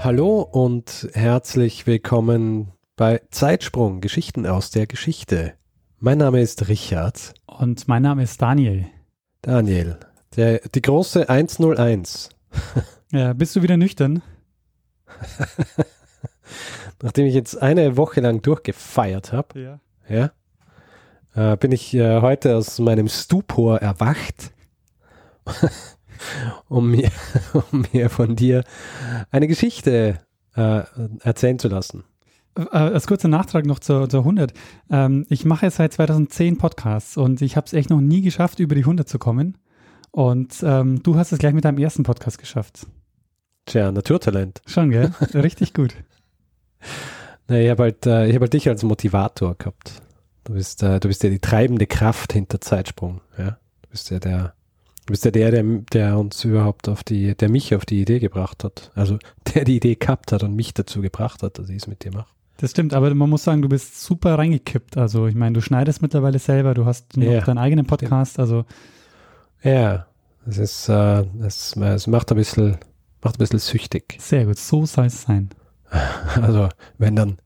Hallo und herzlich willkommen bei Zeitsprung, Geschichten aus der Geschichte. Mein Name ist Richard. Und mein Name ist Daniel. Daniel, der, die große 101. Ja, bist du wieder nüchtern? Nachdem ich jetzt eine Woche lang durchgefeiert habe, Ja. ja, äh, bin ich äh, heute aus meinem Stupor erwacht, um, mir, um mir von dir eine Geschichte äh, erzählen zu lassen. Äh, als kurzer Nachtrag noch zur, zur 100. Ähm, ich mache jetzt seit 2010 Podcasts und ich habe es echt noch nie geschafft, über die 100 zu kommen. Und ähm, du hast es gleich mit deinem ersten Podcast geschafft. Tja, Naturtalent. Schon, gell? Richtig gut. Nee, ich habe halt, äh, ich hab halt dich als Motivator gehabt. Du bist, äh, du bist ja die treibende Kraft hinter Zeitsprung. Ja? Du bist ja der, du bist ja der, der, der uns überhaupt auf die, der mich auf die Idee gebracht hat. Also der die Idee gehabt hat und mich dazu gebracht hat, dass ich es mit dir mache. Das stimmt, aber man muss sagen, du bist super reingekippt. Also ich meine, du schneidest mittlerweile selber, du hast noch Ja, deinen eigenen Podcast. Also Ja, es ist, äh, es, es macht ein bisschen, macht ein bisschen süchtig. sehr gut, so soll es sein. Also wenn dann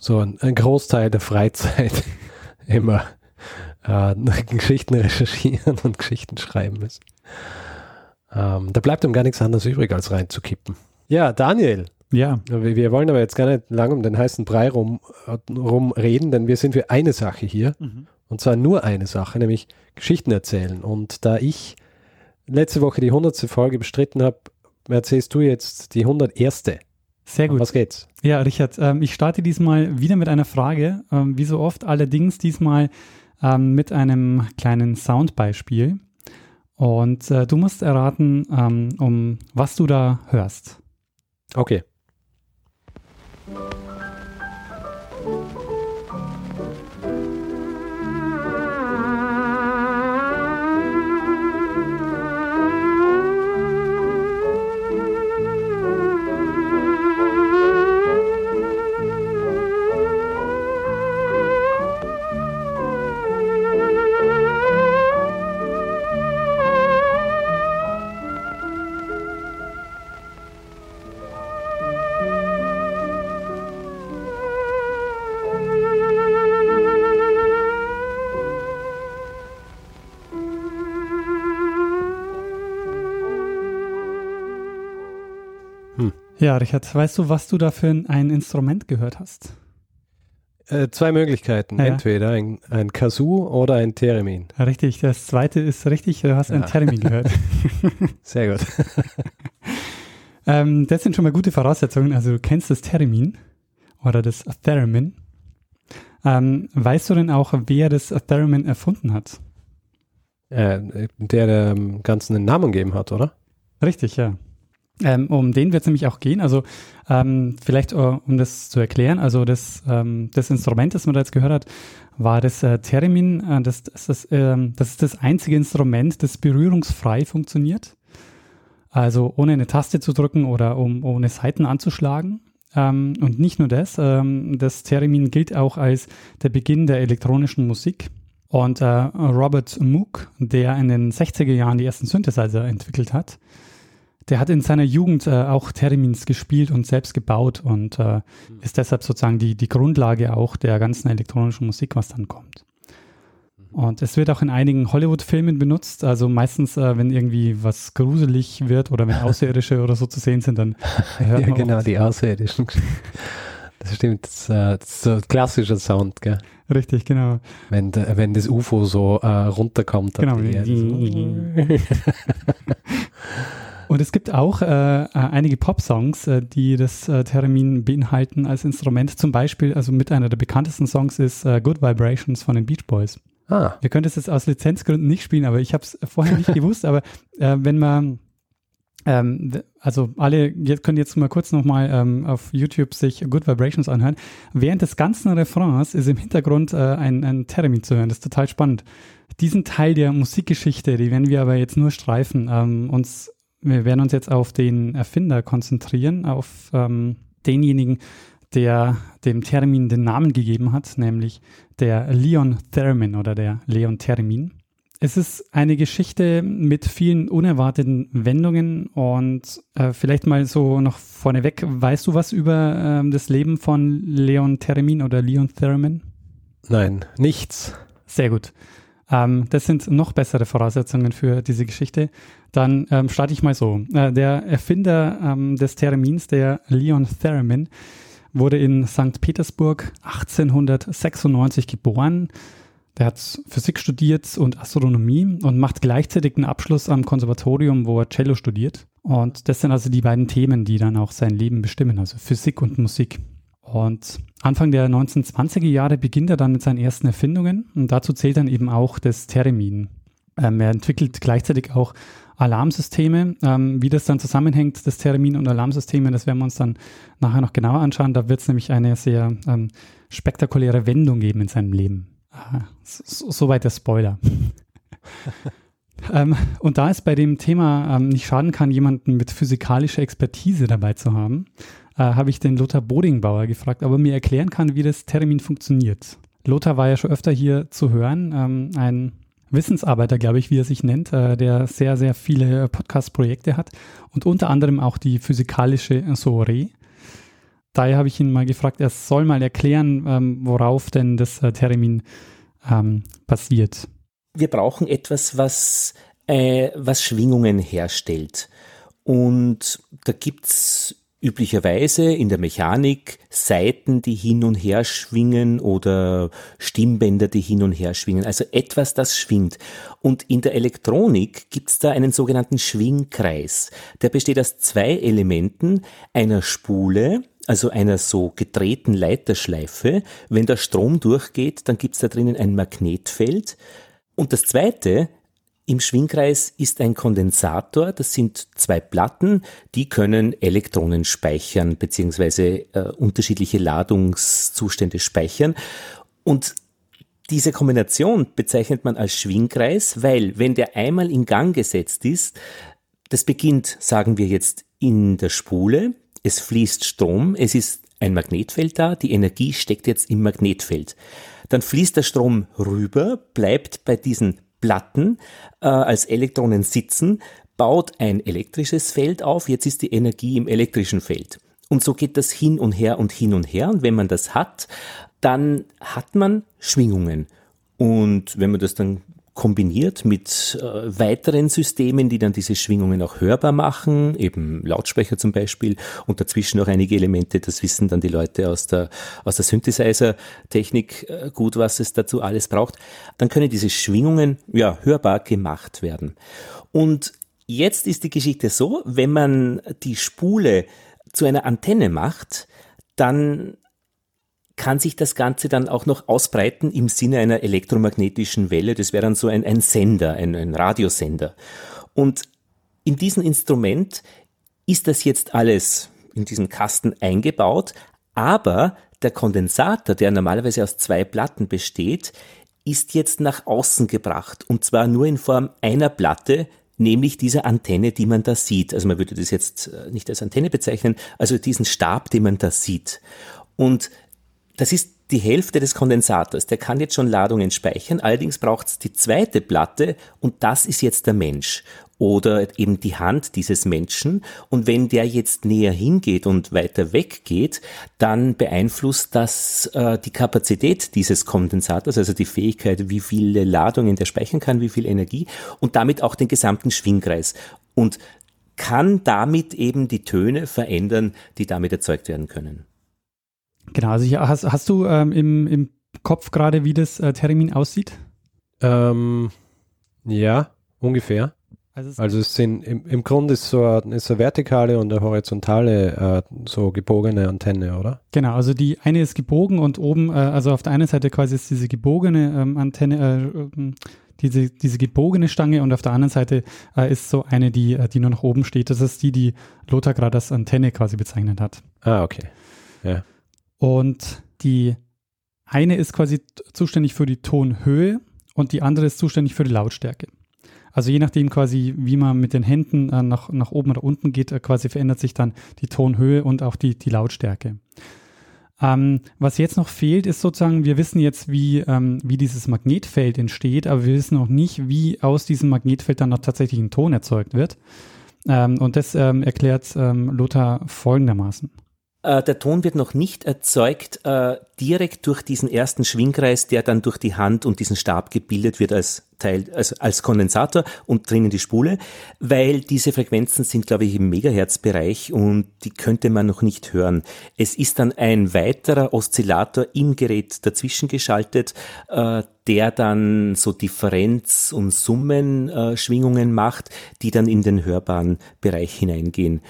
so ein, ein Großteil der Freizeit immer äh, Geschichten recherchieren und Geschichten schreiben ist. Ähm, da bleibt ihm gar nichts anderes übrig, als reinzukippen. Ja, Daniel, Ja, wir, wir wollen aber jetzt gar nicht lang um den heißen Brei rum, rum reden, denn wir sind für eine Sache hier. Und zwar nur eine Sache, nämlich Geschichten erzählen. Und da ich letzte Woche die 100. Folge bestritten habe, erzählst du jetzt die 101. sehr Um gut. was geht's? Ja, Richard, ähm, ich starte diesmal wieder mit einer Frage, ähm, wie so oft, allerdings diesmal ähm, mit einem kleinen Soundbeispiel. Und äh, du musst erraten, ähm, um was du da hörst. Okay. Ja, Richard, weißt du, was du da für ein- ein Instrument gehört hast? Äh, zwei Möglichkeiten. Ja. Entweder ein, ein Kazoo oder ein Theremin. Richtig, das zweite ist richtig, du hast ein Ja. Termin gehört. Sehr gut. ähm, das sind schon mal gute Voraussetzungen. Also du kennst das Theremin oder das Theremin. Ähm, weißt du denn auch, wer das Theremin erfunden hat? äh, der dem Ganzen einen Namen gegeben hat, oder? Richtig, ja. Ähm, um den wird es nämlich auch gehen. Also ähm, vielleicht, äh, um das zu erklären, also das, ähm, das Instrument, das man da jetzt gehört hat, war das äh, Theremin. Äh, das, das, das, ähm, das ist das einzige Instrument, das berührungsfrei funktioniert. Also ohne eine Taste zu drücken oder um ohne Saiten anzuschlagen. Ähm, und nicht nur das, ähm, das Theremin gilt auch als der Beginn der elektronischen Musik. Und äh, Robert Moog, der in den 60er Jahren die ersten Synthesizer entwickelt hat, der hat in seiner Jugend äh, auch Theremins gespielt und selbst gebaut und äh, ist deshalb sozusagen die, die Grundlage auch der ganzen elektronischen Musik, was dann kommt. Und es wird auch in einigen Hollywood-Filmen benutzt. Also meistens, äh, wenn irgendwie was gruselig wird oder wenn Außerirdische oder so zu sehen sind, dann hört Ja, man genau, die Außerirdischen. Das stimmt, das, äh, ist so ein klassischer Sound, gell? Richtig, genau. Wenn, wenn das UFO so äh, runterkommt. Genau. Und es gibt auch äh, äh, einige Pop-Songs, äh, die das äh, Theremin beinhalten als Instrument. Zum Beispiel, also mit einer der bekanntesten Songs ist äh, Good Vibrations von den Beach Boys. Ah, Wir können das jetzt aus Lizenzgründen nicht spielen, aber ich habe es vorher nicht gewusst. Aber wenn man ähm, also alle jetzt können jetzt mal kurz nochmal ähm, auf YouTube sich Good Vibrations anhören. Während des ganzen Refrains ist im Hintergrund äh, ein, ein Theremin zu hören. Das ist total spannend. Diesen Teil der Musikgeschichte, die werden wir aber jetzt nur streifen. Ähm, uns, wir werden uns jetzt auf den Erfinder konzentrieren, auf ähm, denjenigen, der dem Termin den Namen gegeben hat, nämlich der Leon Theremin oder der Leon Theremin. Es ist eine Geschichte mit vielen unerwarteten Wendungen und äh, vielleicht mal so noch vorneweg, weißt du was über äh, das Leben von Leon Theremin oder Leon Theremin? Nein, nichts. Sehr gut. Ähm, das sind noch bessere Voraussetzungen für diese Geschichte. Dann ähm, starte ich mal so. Äh, der Erfinder ähm, des Theremins, der Leon Theremin, wurde in St. Petersburg 1896 geboren der hat Physik studiert und Astronomie und macht gleichzeitig einen Abschluss am Konservatorium, wo er Cello studiert. Und das sind also die beiden Themen, die dann auch sein Leben bestimmen, also Physik und Musik. Und Anfang der 1920er Jahre beginnt er dann mit seinen ersten Erfindungen und dazu zählt dann eben auch das Theremin. Ähm, er entwickelt gleichzeitig auch Alarmsysteme. Ähm, wie das dann zusammenhängt, das Theremin und Alarmsysteme, das werden wir uns dann nachher noch genauer anschauen. Da wird es nämlich eine sehr ähm, spektakuläre Wendung geben in seinem Leben. Soweit der Spoiler. ähm, und da es bei dem Thema ähm, nicht schaden kann, jemanden mit physikalischer Expertise dabei zu haben, äh, habe ich den Lothar Bodingbauer gefragt, ob er mir erklären kann, wie das Termin funktioniert. Lothar war ja schon öfter hier zu hören, ähm, ein Wissensarbeiter, glaube ich, wie er sich nennt, äh, der sehr, sehr viele Podcast-Projekte hat und unter anderem auch die physikalische Soiree. Daher habe ich ihn mal gefragt, er soll mal erklären, ähm, worauf denn das äh, Termin ähm, basiert. Wir brauchen etwas, was, äh, was Schwingungen herstellt. Und da gibt es üblicherweise in der Mechanik Saiten, die hin und her schwingen oder Stimmbänder, die hin und her schwingen. Also etwas, das schwingt. Und in der Elektronik gibt es da einen sogenannten Schwingkreis. Der besteht aus zwei Elementen, einer Spule, also einer so gedrehten Leiterschleife. Wenn der Strom durchgeht, dann gibt es da drinnen ein Magnetfeld. Und das zweite, im Schwingkreis ist ein Kondensator, das sind zwei Platten, die können Elektronen speichern, beziehungsweise äh, unterschiedliche Ladungszustände speichern. Und diese Kombination bezeichnet man als Schwingkreis, weil wenn der einmal in Gang gesetzt ist, das beginnt, sagen wir jetzt, in der Spule, es fließt Strom, es ist ein Magnetfeld da, die Energie steckt jetzt im Magnetfeld. Dann fließt der Strom rüber, bleibt bei diesen Platten äh, als Elektronen sitzen, baut ein elektrisches Feld auf, jetzt ist die Energie im elektrischen Feld. Und so geht das hin und her und hin und her. Und wenn man das hat, dann hat man Schwingungen. Und wenn man das dann kombiniert mit äh, weiteren Systemen, die dann diese Schwingungen auch hörbar machen, eben Lautsprecher zum Beispiel und dazwischen auch einige Elemente, das wissen dann die Leute aus der, aus der Synthesizer-Technik äh, gut, was es dazu alles braucht, dann können diese Schwingungen ja hörbar gemacht werden. Und jetzt ist die Geschichte so, wenn man die Spule zu einer Antenne macht, dann kann sich das Ganze dann auch noch ausbreiten im Sinne einer elektromagnetischen Welle. Das wäre dann so ein, ein Sender, ein, ein Radiosender. Und in diesem Instrument ist das jetzt alles in diesen Kasten eingebaut, aber der Kondensator, der normalerweise aus zwei Platten besteht, ist jetzt nach außen gebracht und zwar nur in Form einer Platte, nämlich dieser Antenne, die man da sieht. Also man würde das jetzt äh, nicht als Antenne bezeichnen, also diesen Stab, den man da sieht. Und das ist die Hälfte des Kondensators. Der kann jetzt schon Ladungen speichern, allerdings braucht es die zweite Platte und das ist jetzt der Mensch oder eben die Hand dieses Menschen. Und wenn der jetzt näher hingeht und weiter weggeht, dann beeinflusst das äh, die Kapazität dieses Kondensators, also die Fähigkeit, wie viele Ladungen der speichern kann, wie viel Energie und damit auch den gesamten Schwingkreis. Und kann damit eben die Töne verändern, die damit erzeugt werden können. Genau, also ich, hast, hast du ähm, im, im Kopf gerade, wie das äh, Termin aussieht? Ähm, ja, ungefähr. Also, also es sind im, im Grunde ist so eine, ist eine vertikale und eine horizontale, äh, so gebogene Antenne, oder? Genau, also die eine ist gebogen und oben, äh, also auf der einen Seite quasi ist diese gebogene ähm, Antenne, äh, ähm, diese, diese gebogene Stange und auf der anderen Seite äh, ist so eine, die, äh, die nur nach oben steht. Das ist die, die Lothar gerade als Antenne quasi bezeichnet hat. Ah, okay. Ja. Und die eine ist quasi zuständig für die Tonhöhe und die andere ist zuständig für die Lautstärke. Also je nachdem quasi, wie man mit den Händen äh, nach, nach oben oder unten geht, äh, quasi verändert sich dann die Tonhöhe und auch die, die Lautstärke. Ähm, was jetzt noch fehlt, ist sozusagen, wir wissen jetzt, wie, ähm, wie dieses Magnetfeld entsteht, aber wir wissen noch nicht, wie aus diesem Magnetfeld dann noch tatsächlich ein Ton erzeugt wird. Ähm, und das ähm, erklärt ähm, Lothar folgendermaßen. Äh, der Ton wird noch nicht erzeugt äh, direkt durch diesen ersten Schwingkreis, der dann durch die Hand und diesen Stab gebildet wird als Teil, also als Kondensator und drinnen die Spule, weil diese Frequenzen sind, glaube ich, im Megahertz-Bereich und die könnte man noch nicht hören. Es ist dann ein weiterer Oszillator im Gerät dazwischen geschaltet, äh, der dann so Differenz- und Summenschwingungen macht, die dann in den hörbaren Bereich hineingehen.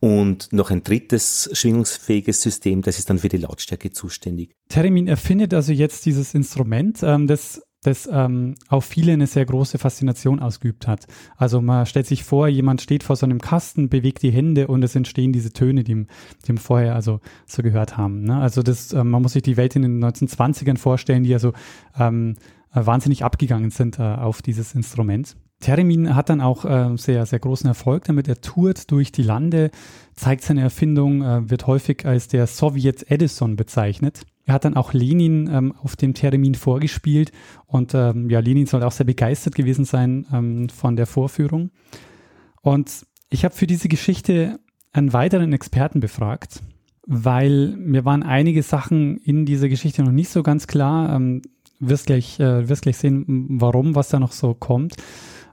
Und noch ein drittes schwingungsfähiges System, das ist dann für die Lautstärke zuständig. Theremin erfindet also jetzt dieses Instrument, ähm, das das ähm, auf viele eine sehr große Faszination ausgeübt hat. Also man stellt sich vor, jemand steht vor so einem Kasten, bewegt die Hände und es entstehen diese Töne, die die ihm vorher also so gehört haben. Ne? Also das, äh, man muss sich die Welt in den 1920ern vorstellen, die also ähm, wahnsinnig abgegangen sind äh, auf dieses Instrument. Theremin hat dann auch äh, sehr, sehr großen Erfolg damit. Er tourt durch die Lande, zeigt seine Erfindung, äh, wird häufig als der Sowjet Edison bezeichnet. Er hat dann auch Lenin ähm, auf dem Theremin vorgespielt und ähm, ja, Lenin soll auch sehr begeistert gewesen sein ähm, von der Vorführung. Und ich habe für diese Geschichte einen weiteren Experten befragt, weil mir waren einige Sachen in dieser Geschichte noch nicht so ganz klar. Ähm, wirst gleich, äh, wirst gleich sehen, warum, was da noch so kommt.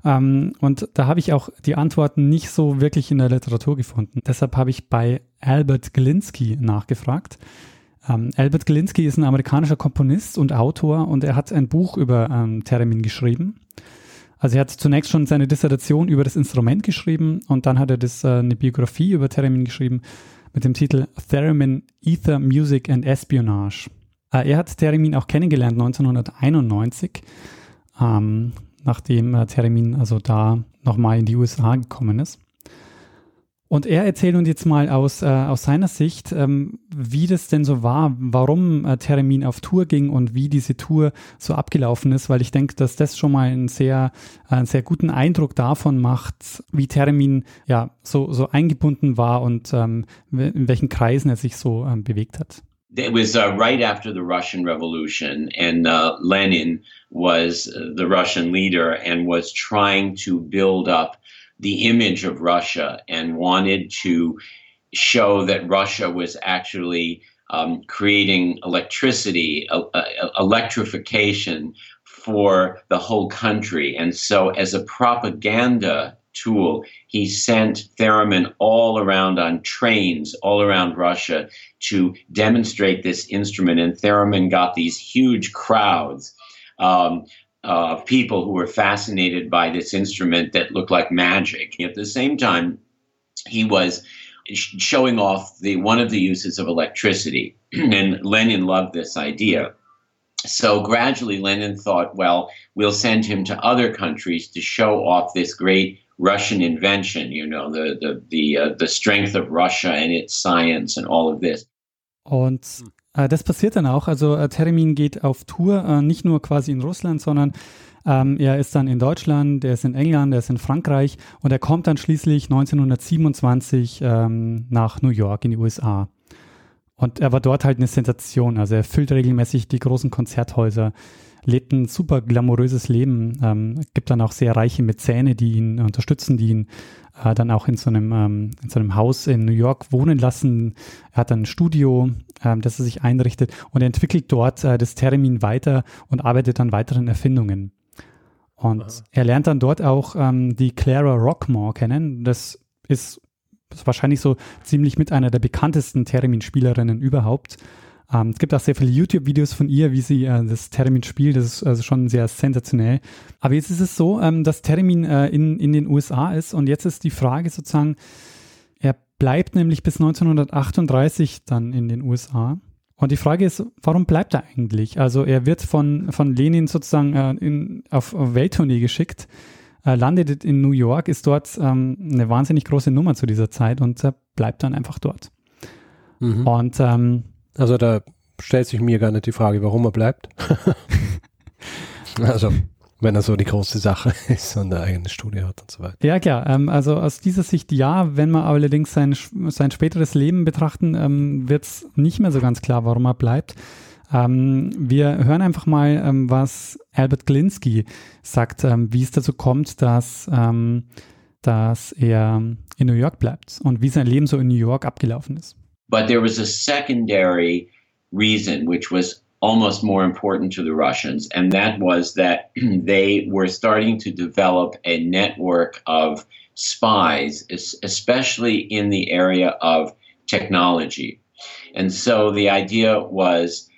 Ähm, und da habe ich auch die Antworten nicht so wirklich in der Literatur gefunden. Deshalb habe ich bei Albert Glinski nachgefragt. Ähm, Albert Glinski ist ein amerikanischer Komponist und Autor und er hat ein Buch über ähm, Theremin geschrieben. Also er hat zunächst schon seine Dissertation über das Instrument geschrieben und dann hat er das, äh, eine Biografie über Theremin geschrieben mit dem Titel Theremin Ether, Music and Espionage. Äh, er hat Theremin auch kennengelernt 1991. Ähm, nachdem äh, Theremin also da nochmal in die USA gekommen ist. Und er erzählt uns jetzt mal aus, äh, aus seiner Sicht, ähm, wie das denn so war, warum äh, Theremin auf Tour ging und wie diese Tour so abgelaufen ist, weil ich denke, dass das schon mal einen sehr, äh, einen sehr guten Eindruck davon macht, wie Theremin ja so, so eingebunden war und ähm, in welchen Kreisen er sich so ähm, bewegt hat. It was uh, right after the Russian Revolution, and uh, Lenin was uh, the Russian leader and was trying to build up the image of Russia and wanted to show that Russia was actually um, creating electricity, uh, uh, electrification for the whole country. And so, as a propaganda tool. He sent theremin all around on trains all around Russia to demonstrate this instrument, and theremin got these huge crowds. Um, of people who were fascinated by this instrument that looked like magic. At the same time, he was showing off the one of the uses of electricity, and Lenin loved this idea. So gradually, Lenin thought, well, we'll send him to other countries to show off this great Russian invention, you know, the, the, the, uh, the strength of Russia and its science and all of this. Und äh, das passiert dann auch. Also äh, Teremin geht auf Tour, äh, nicht nur quasi in Russland, sondern ähm, er ist dann in Deutschland, er ist in England, er ist in Frankreich und er kommt dann schließlich 1927 ähm, nach New York in die USA. Und er war dort halt eine Sensation. Also er füllt regelmäßig die großen Konzerthäuser lebt ein super glamouröses Leben, ähm, gibt dann auch sehr reiche Mäzene, die ihn unterstützen, die ihn äh, dann auch in so einem ähm, in so einem Haus in New York wohnen lassen. Er hat dann ein Studio, ähm, das er sich einrichtet und er entwickelt dort äh, das Termin weiter und arbeitet an weiteren Erfindungen. Und Aha. er lernt dann dort auch ähm, die Clara Rockmore kennen. Das ist, wahrscheinlich so ziemlich mit einer der bekanntesten Theremin-Spielerinnen überhaupt. Ähm, es gibt auch sehr viele YouTube-Videos von ihr, wie sie äh, das Theremin spielt. Das ist also schon sehr sensationell. Aber jetzt ist es so, ähm, dass Theremin äh, in, in den USA ist und jetzt ist die Frage sozusagen, er bleibt nämlich bis 1938 dann in den USA. Und die Frage ist, warum bleibt er eigentlich? Also er wird von, von Lenin sozusagen äh, in, auf Welttournee geschickt, äh, landet in New York, ist dort ähm, eine wahnsinnig große Nummer zu dieser Zeit und äh, bleibt dann einfach dort. Mhm. Und ähm, also da stellt sich mir gar nicht die Frage, warum er bleibt. also wenn er so die große Sache ist und eine eigene Studie hat und so weiter. Ja, klar. Ähm, also aus dieser Sicht ja, wenn wir allerdings sein, sein späteres Leben betrachten, ähm, wird es nicht mehr so ganz klar, warum er bleibt. Ähm, wir hören einfach mal, ähm, was Albert Glinsky sagt, ähm, wie es dazu kommt, dass, ähm, dass er in New York bleibt und wie sein Leben so in New York abgelaufen ist. But there was a secondary reason, which was almost more important to the Russians, and that was that they were starting to develop a network of spies, especially in the area of technology. And so the idea was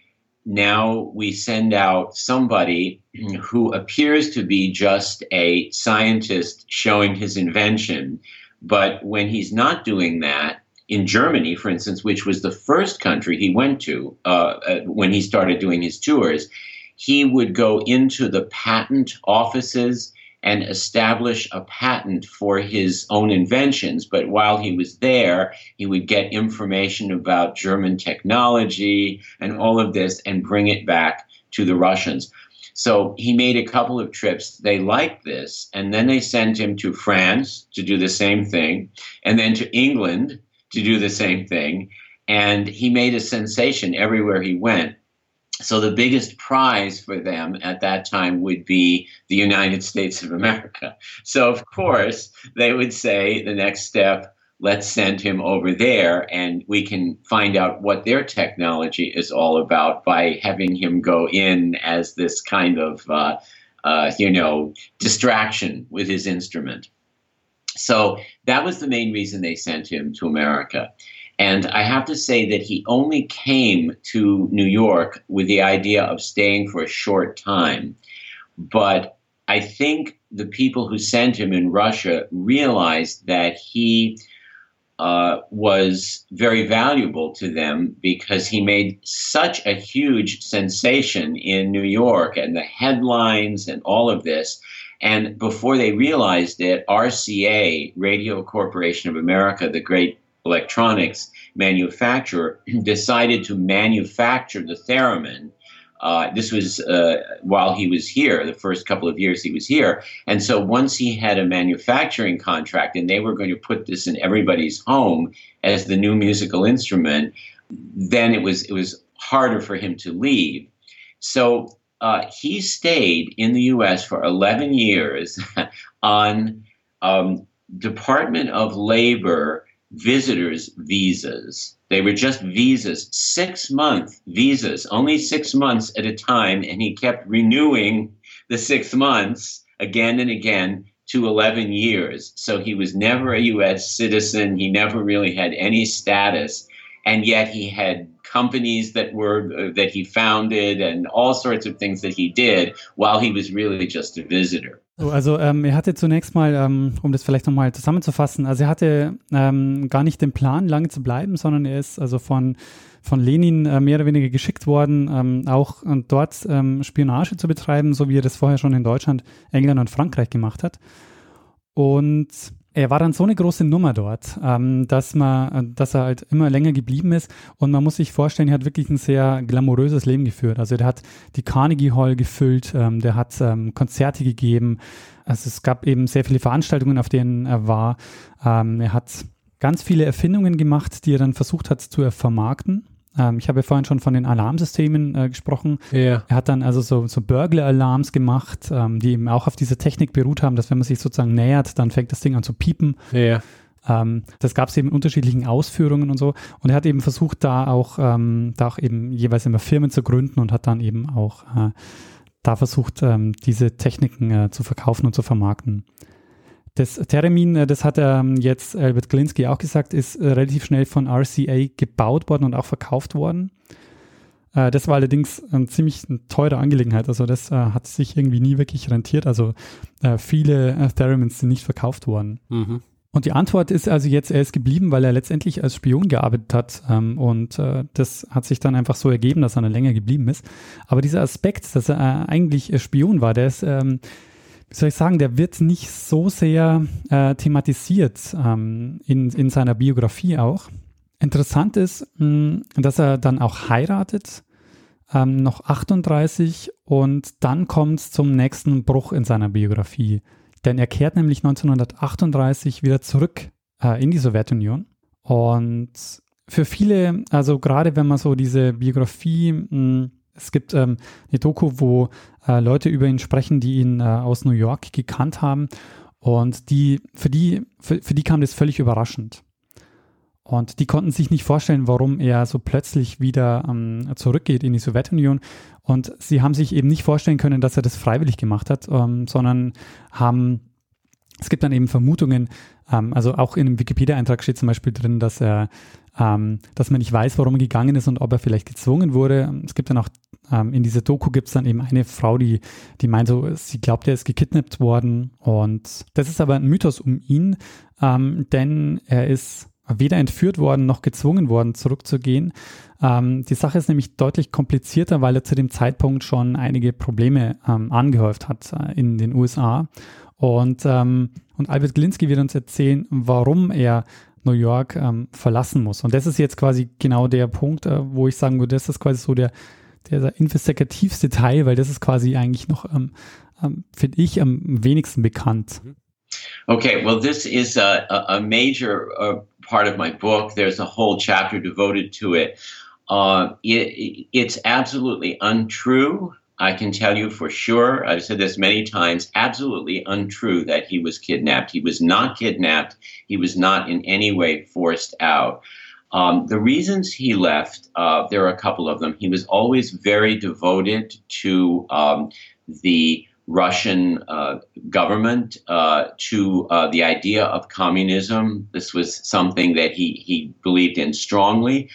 now we send out somebody who appears to be just a scientist showing his invention, but when he's not doing that, in Germany, for instance, which was the first country he went to uh, uh, when he started doing his tours, he would go into the patent offices and establish a patent for his own inventions. But while he was there, he would get information about German technology and all of this and bring it back to the Russians. So he made a couple of trips. They liked this. And then they sent him to France to do the same thing, and then to England to do the same thing. And he made a sensation everywhere he went. So the biggest prize for them at that time would be the United States of America. So, of course, they would say the next step, let's send him over there and we can find out what their technology is all about by having him go in as this kind of, uh, uh, you know, distraction with his instrument. So that was the main reason they sent him to America. And I have to say that he only came to New York with the idea of staying for a short time. But I think the people who sent him in Russia realized that he uh, was very valuable to them because he made such a huge sensation in New York and the headlines and all of this and before they realized it, RCA, Radio Corporation of America, the great electronics manufacturer, decided to manufacture the theremin. Uh, this was uh, while he was here, the first couple of years he was here. And so once he had a manufacturing contract and they were going to put this in everybody's home as the new musical instrument, then it was it was harder for him to leave. So uh, he stayed in the U.S. for 11 years on um, Department of Labor visitors visas. They were just visas, six month visas, only six months at a time, and he kept renewing the six months again and again to 11 years. So he was never a U.S. citizen. He never really had any status, and yet he had companies that were uh, that he founded and all sorts of things that he did while he was really just a visitor. Also ähm, er hatte zunächst mal, ähm, um das vielleicht nochmal zusammenzufassen, also er hatte ähm, gar nicht den Plan, lange zu bleiben, sondern er ist also von, von Lenin äh, mehr oder weniger geschickt worden, ähm, auch dort ähm, Spionage zu betreiben, so wie er das vorher schon in Deutschland, England und Frankreich gemacht hat. Und er war dann so eine große Nummer dort, ähm, dass man, dass er halt immer länger geblieben ist und man muss sich vorstellen, er hat wirklich ein sehr glamouröses Leben geführt. Also der hat die Carnegie Hall gefüllt, ähm, der hat ähm, Konzerte gegeben. Also es gab eben sehr viele Veranstaltungen, auf denen er war. Er hat ganz viele Erfindungen gemacht, die er dann versucht hat zu vermarkten. Ähm, ich habe ja vorhin schon von den Alarmsystemen äh, gesprochen. Ja. Er hat dann also so, so Burglar-Alarms gemacht, ähm, die eben auch auf diese Technik beruht haben, dass wenn man sich sozusagen nähert, dann fängt das Ding an zu piepen. Ja. Ähm, das gab es eben in unterschiedlichen Ausführungen und so. Und er hat eben versucht, da auch, ähm, da auch eben jeweils immer Firmen zu gründen und hat dann eben auch äh, da versucht, ähm, diese Techniken äh, zu verkaufen und zu vermarkten. Das Termin, äh, das hat ähm, jetzt Albert Glinsky auch gesagt, ist äh, relativ schnell von RCA gebaut worden und auch verkauft worden. Äh, das war allerdings eine ziemlich teure Angelegenheit. Also das hat sich irgendwie nie wirklich rentiert. Also viele Theremins sind nicht verkauft worden. Mhm. Und die Antwort ist also jetzt, er ist geblieben, weil er letztendlich als Spion gearbeitet hat. Ähm, und das hat sich dann einfach so ergeben, dass er dann länger geblieben ist. Aber dieser Aspekt, dass er eigentlich Spion war, der ist, ähm, wie soll ich sagen, der wird nicht so sehr äh, thematisiert ähm, in, in seiner Biografie auch. Interessant ist, mh, dass er dann auch heiratet, ähm, noch 38, und dann kommt es zum nächsten Bruch in seiner Biografie. Denn er kehrt nämlich 1938 wieder zurück äh, in die Sowjetunion. Und für viele, also gerade wenn man so diese Biografie, mh, es gibt ähm, eine Doku, wo äh, Leute über ihn sprechen, die ihn äh, aus New York gekannt haben. Und die, für die, für, für die kam das völlig überraschend. Und die konnten sich nicht vorstellen, warum er so plötzlich wieder ähm, zurückgeht in die Sowjetunion. Und sie haben sich eben nicht vorstellen können, dass er das freiwillig gemacht hat, ähm, sondern haben, es gibt dann eben Vermutungen, ähm, also auch in einem Wikipedia-Eintrag steht zum Beispiel drin, dass er, ähm, dass man nicht weiß, warum er gegangen ist und ob er vielleicht gezwungen wurde. Es gibt dann auch, ähm, in dieser Doku gibt es dann eben eine Frau, die, die meint so, sie glaubt, er ist gekidnappt worden. Und das ist aber ein Mythos um ihn, ähm, denn er ist weder entführt worden noch gezwungen worden, zurückzugehen. Ähm, die Sache ist nämlich deutlich komplizierter, weil er zu dem Zeitpunkt schon einige Probleme ähm, angehäuft hat äh, in den USA. Und, ähm, und Albert Glinski wird uns erzählen, warum er New York ähm, verlassen muss. Und das ist jetzt quasi genau der Punkt, äh, wo ich sagen würde, das ist quasi so der, der investigativste Teil, weil das ist quasi eigentlich noch, ähm, ähm, finde ich, am wenigsten bekannt. Okay, well, this is a, a major uh, part of my book. There's a whole chapter devoted to it. Uh, it it's absolutely untrue. I can tell you for sure, I've said this many times, absolutely untrue that he was kidnapped. He was not kidnapped. He was not in any way forced out. Um, the reasons he left, uh, there are a couple of them. He was always very devoted to um, the Russian uh, government uh, to uh, the idea of communism. This was something that he, he believed in strongly.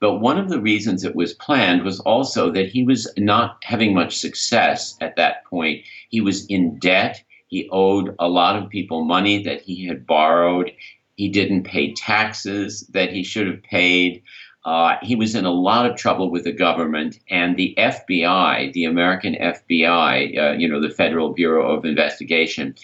But one of the reasons it was planned was also that he was not having much success at that point. He was in debt. He owed a lot of people money that he had borrowed. He didn't pay taxes that he should have paid. Uh, he was in a lot of trouble with the government, and the FBI, the American FBI, uh, you know, the Federal Bureau of Investigation,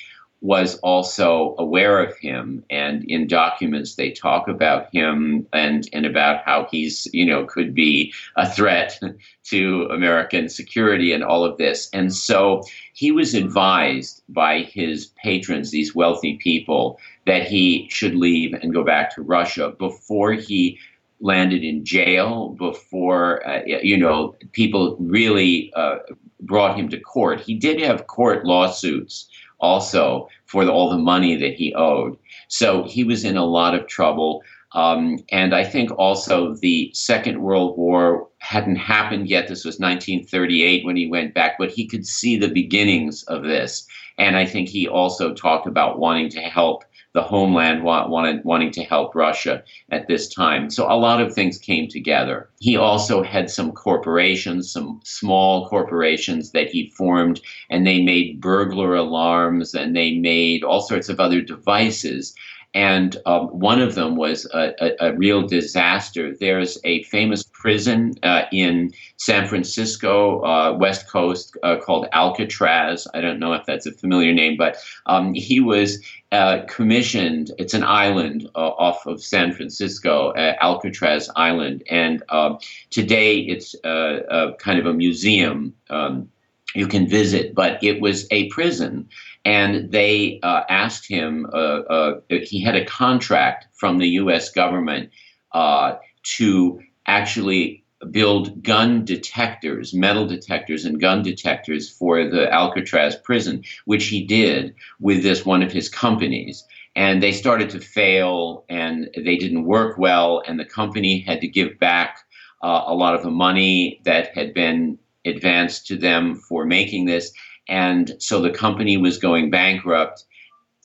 was also aware of him. And in documents, they talk about him and, and about how he's, you know, could be a threat to American security and all of this. And so he was advised by his patrons, these wealthy people, that he should leave and go back to Russia before he landed in jail before uh, you know people really uh, brought him to court. He did have court lawsuits also for the, all the money that he owed, so he was in a lot of trouble. Um, and I think also the Second World War hadn't happened yet. This was 1938 when he went back, but he could see the beginnings of this. And I think he also talked about wanting to help the homeland wanted, wanting to help Russia at this time. So a lot of things came together. He also had some corporations, some small corporations that he formed, and they made burglar alarms and they made all sorts of other devices and um, one of them was a, a, a, real disaster. There's a famous prison uh, in San Francisco, uh, West Coast, uh, called Alcatraz. I don't know if that's a familiar name, but um, he was uh, commissioned. It's an island uh, off of San Francisco, uh, Alcatraz Island, and um, today it's kind of a museum. Um, you can visit, but it was a prison and they uh, asked him. Uh, uh, he had a contract from the U.S. government uh, to actually build gun detectors, metal detectors, and gun detectors for the Alcatraz prison, which he did with this one of his companies. And they started to fail, and they didn't work well, and the company had to give back uh, a lot of the money that had been advanced to them for making this and so the company was going bankrupt.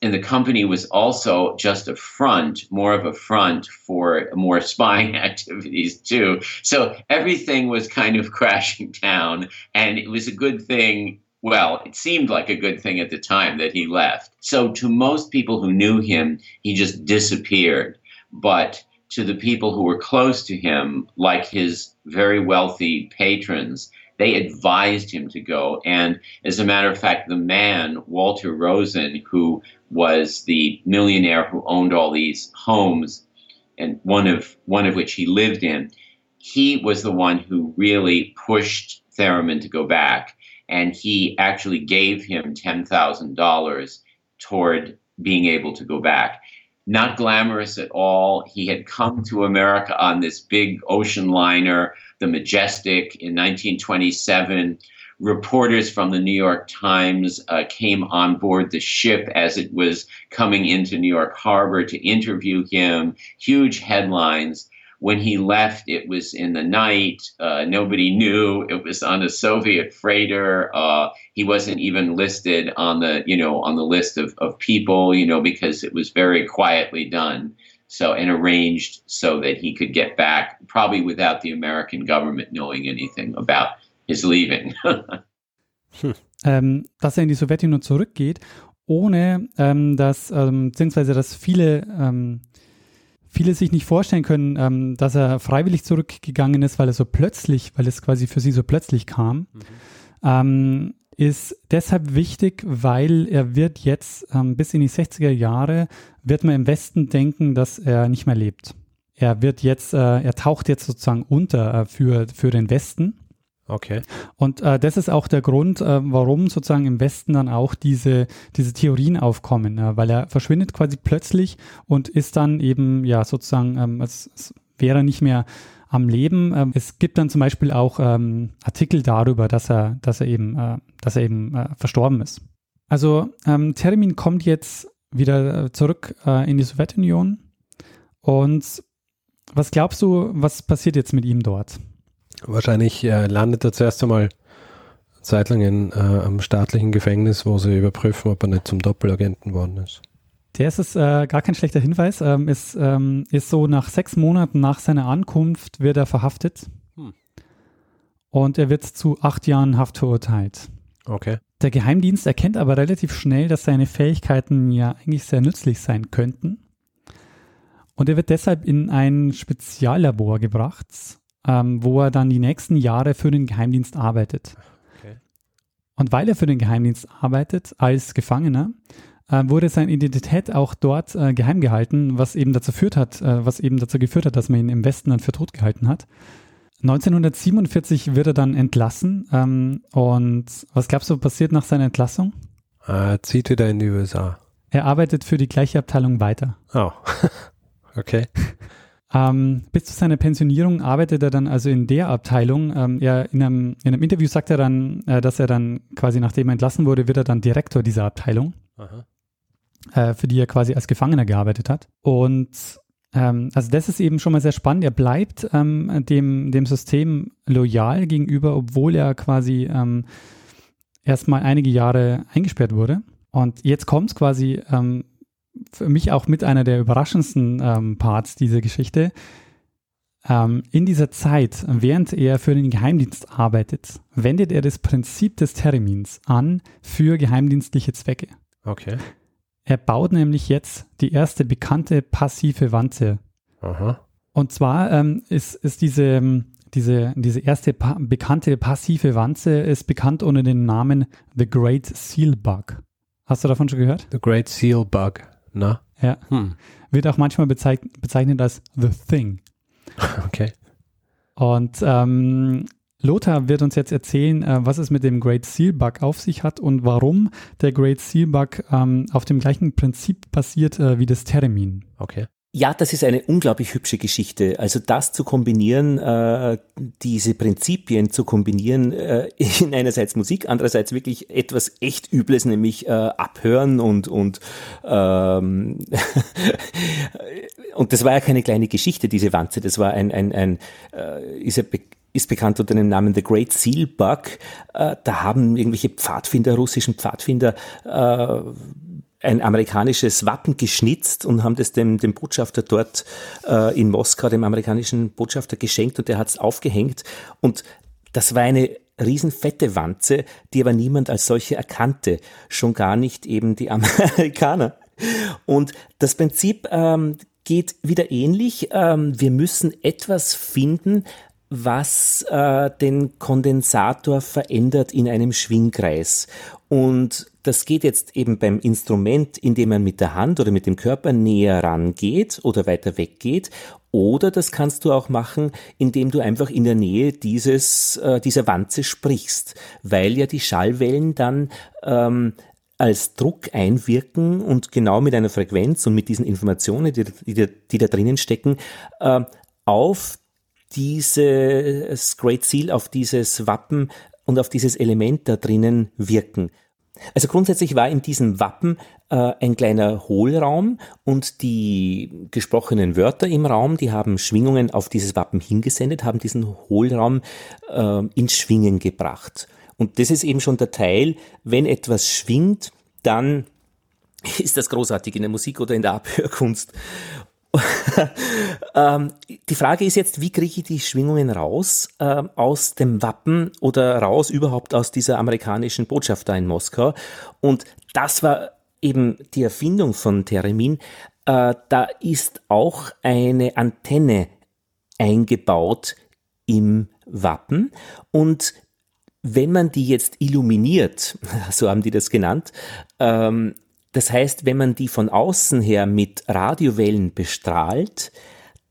And the company was also just a front, more of a front for more spying activities, too. So everything was kind of crashing down. And it was a good thing well, it seemed like a good thing at the time that he left. So to most people who knew him, he just disappeared. But to the people who were close to him, like his very wealthy patrons, they advised him to go. And as a matter of fact, the man, Walter Rosen, who was the millionaire who owned all these homes, and one of one of which he lived in, he was the one who really pushed Theremin to go back and he actually gave him $10,000 toward being able to go back. Not glamorous at all. He had come to America on this big ocean liner, the Majestic, in 1927. Reporters from the New York Times uh, came on board the ship as it was coming into New York Harbor to interview him. Huge headlines when he left, it was in the night. Uh, nobody knew it was on a Soviet freighter. Uh, he wasn't even listed on the, you know, on the list of, of people, you know, because it was very quietly done. So and arranged so that he could get back, probably without the American government knowing anything about his leaving. ähm, dass er in die Sowjetunion zurückgeht, ohne ähm, dass, ähm, beziehungsweise dass viele ähm, viele sich nicht vorstellen können, ähm, dass er freiwillig zurückgegangen ist, weil er so plötzlich, weil es quasi für sie so plötzlich kam, mhm. Ist deshalb wichtig, weil er wird jetzt ähm, bis in die 60er Jahre, wird man im Westen denken, dass er nicht mehr lebt. Er wird jetzt, äh, er taucht jetzt sozusagen unter äh, für, für den Westen. Okay. Und äh, das ist auch der Grund, äh, warum sozusagen im Westen dann auch diese, diese Theorien aufkommen, äh, weil er verschwindet quasi plötzlich und ist dann eben, ja, sozusagen, ähm, es, es wäre nicht mehr am Leben. Ähm, es gibt dann zum Beispiel auch ähm, Artikel darüber, dass er, dass er eben, äh, dass er eben äh, verstorben ist. Also ähm, Termin kommt jetzt wieder äh, zurück äh, in die Sowjetunion und was glaubst du, was passiert jetzt mit ihm dort? Wahrscheinlich äh, landet er zuerst einmal eine Zeit lang in, äh, am staatlichen Gefängnis, wo sie überprüfen, ob er nicht zum Doppelagenten worden ist. Der ist es äh, gar kein schlechter Hinweis. Ähm, ist, ähm, ist so nach sechs Monaten nach seiner Ankunft wird er verhaftet. Hm. Und er wird zu acht Jahren Haft verurteilt. Okay. Der Geheimdienst erkennt aber relativ schnell, dass seine Fähigkeiten ja eigentlich sehr nützlich sein könnten. Und er wird deshalb in ein Speziallabor gebracht, ähm, wo er dann die nächsten Jahre für den Geheimdienst arbeitet. Okay. Und weil er für den Geheimdienst arbeitet als Gefangener, äh, wurde seine Identität auch dort äh, geheim gehalten, was eben dazu führt hat, äh, was eben dazu geführt hat, dass man ihn im Westen dann für tot gehalten hat. 1947 wird er dann entlassen. Ähm, und was glaubst du, passiert nach seiner Entlassung? Er zieht wieder in die USA. Er arbeitet für die gleiche Abteilung weiter. Oh, okay. Ähm, bis zu seiner Pensionierung arbeitet er dann also in der Abteilung. Ähm, er in, einem, in einem Interview sagt er dann, äh, dass er dann quasi nachdem er entlassen wurde, wird er dann Direktor dieser Abteilung, äh, für die er quasi als Gefangener gearbeitet hat. Und ähm, also das ist eben schon mal sehr spannend. Er bleibt ähm, dem, dem System loyal gegenüber, obwohl er quasi ähm, erstmal einige Jahre eingesperrt wurde. Und jetzt kommt es quasi, ähm, für mich auch mit einer der überraschendsten ähm, Parts dieser Geschichte. Ähm, in dieser Zeit, während er für den Geheimdienst arbeitet, wendet er das Prinzip des Termins an für geheimdienstliche Zwecke. Okay. Er baut nämlich jetzt die erste bekannte passive Wanze. Aha. Und zwar ähm, ist, ist diese, ähm, diese, diese erste pa bekannte passive Wanze ist bekannt unter dem Namen The Great Seal Bug. Hast du davon schon gehört? The Great Seal Bug. Na? Ja. Hm. Wird auch manchmal bezeichnet, bezeichnet als The Thing. Okay. Und ähm, Lothar wird uns jetzt erzählen, äh, was es mit dem Great Seal Bug auf sich hat und warum der Great Seal Bug ähm, auf dem gleichen Prinzip passiert äh, wie das Termin. Okay. Ja, das ist eine unglaublich hübsche Geschichte. Also das zu kombinieren, äh, diese Prinzipien zu kombinieren, äh, in einerseits Musik, andererseits wirklich etwas echt Übles, nämlich äh, abhören und und ähm, und das war ja keine kleine Geschichte, diese Wanze. Das war ein ein ein äh, ist ja ist bekannt unter dem Namen The Great Seal Bug. Äh, da haben irgendwelche Pfadfinder, russischen Pfadfinder äh, ein amerikanisches Wappen geschnitzt und haben das dem, dem Botschafter dort äh, in Moskau, dem amerikanischen Botschafter geschenkt und der hat es aufgehängt. Und das war eine riesenfette Wanze, die aber niemand als solche erkannte, schon gar nicht eben die Amerikaner. Und das Prinzip ähm, geht wieder ähnlich. Ähm, wir müssen etwas finden, was äh, den Kondensator verändert in einem Schwingkreis. Und das geht jetzt eben beim Instrument, indem man mit der Hand oder mit dem Körper näher rangeht oder weiter weggeht. Oder das kannst du auch machen, indem du einfach in der Nähe dieses, äh, dieser Wanze sprichst, weil ja die Schallwellen dann ähm, als Druck einwirken und genau mit einer Frequenz und mit diesen Informationen, die, die, die da drinnen stecken, äh, auf dieses Great Seal, auf dieses Wappen und auf dieses Element da drinnen wirken. Also grundsätzlich war in diesem Wappen äh, ein kleiner Hohlraum und die gesprochenen Wörter im Raum, die haben Schwingungen auf dieses Wappen hingesendet, haben diesen Hohlraum äh, ins Schwingen gebracht. Und das ist eben schon der Teil, wenn etwas schwingt, dann ist das großartig in der Musik oder in der Abhörkunst. ähm, die Frage ist jetzt, wie kriege ich die Schwingungen raus äh, aus dem Wappen oder raus überhaupt aus dieser amerikanischen Botschaft da in Moskau? Und das war eben die Erfindung von Theremin. Äh, da ist auch eine Antenne eingebaut im Wappen und wenn man die jetzt illuminiert, so haben die das genannt, ähm, das heißt, wenn man die von außen her mit Radiowellen bestrahlt,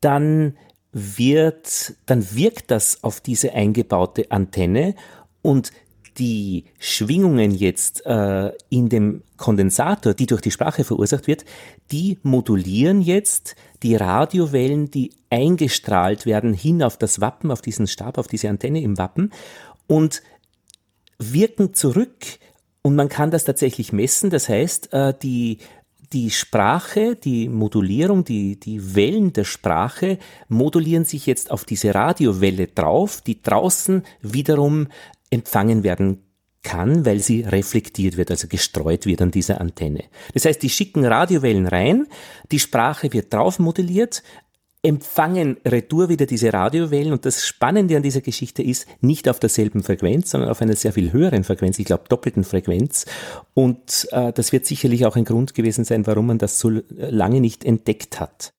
dann wird, dann wirkt das auf diese eingebaute Antenne und die Schwingungen jetzt äh, in dem Kondensator, die durch die Sprache verursacht wird, die modulieren jetzt die Radiowellen, die eingestrahlt werden hin auf das Wappen, auf diesen Stab, auf diese Antenne im Wappen und wirken zurück und man kann das tatsächlich messen. Das heißt, äh, die, die Sprache, die Modulierung, die, die Wellen der Sprache modulieren sich jetzt auf diese Radiowelle drauf, die draußen wiederum empfangen werden kann, weil sie reflektiert wird, also gestreut wird an dieser Antenne. Das heißt, die schicken Radiowellen rein, die Sprache wird drauf modelliert, empfangen retour wieder diese Radiowellen und das Spannende an dieser Geschichte ist, nicht auf derselben Frequenz, sondern auf einer sehr viel höheren Frequenz, ich glaube doppelten Frequenz und äh, das wird sicherlich auch ein Grund gewesen sein, warum man das so lange nicht entdeckt hat.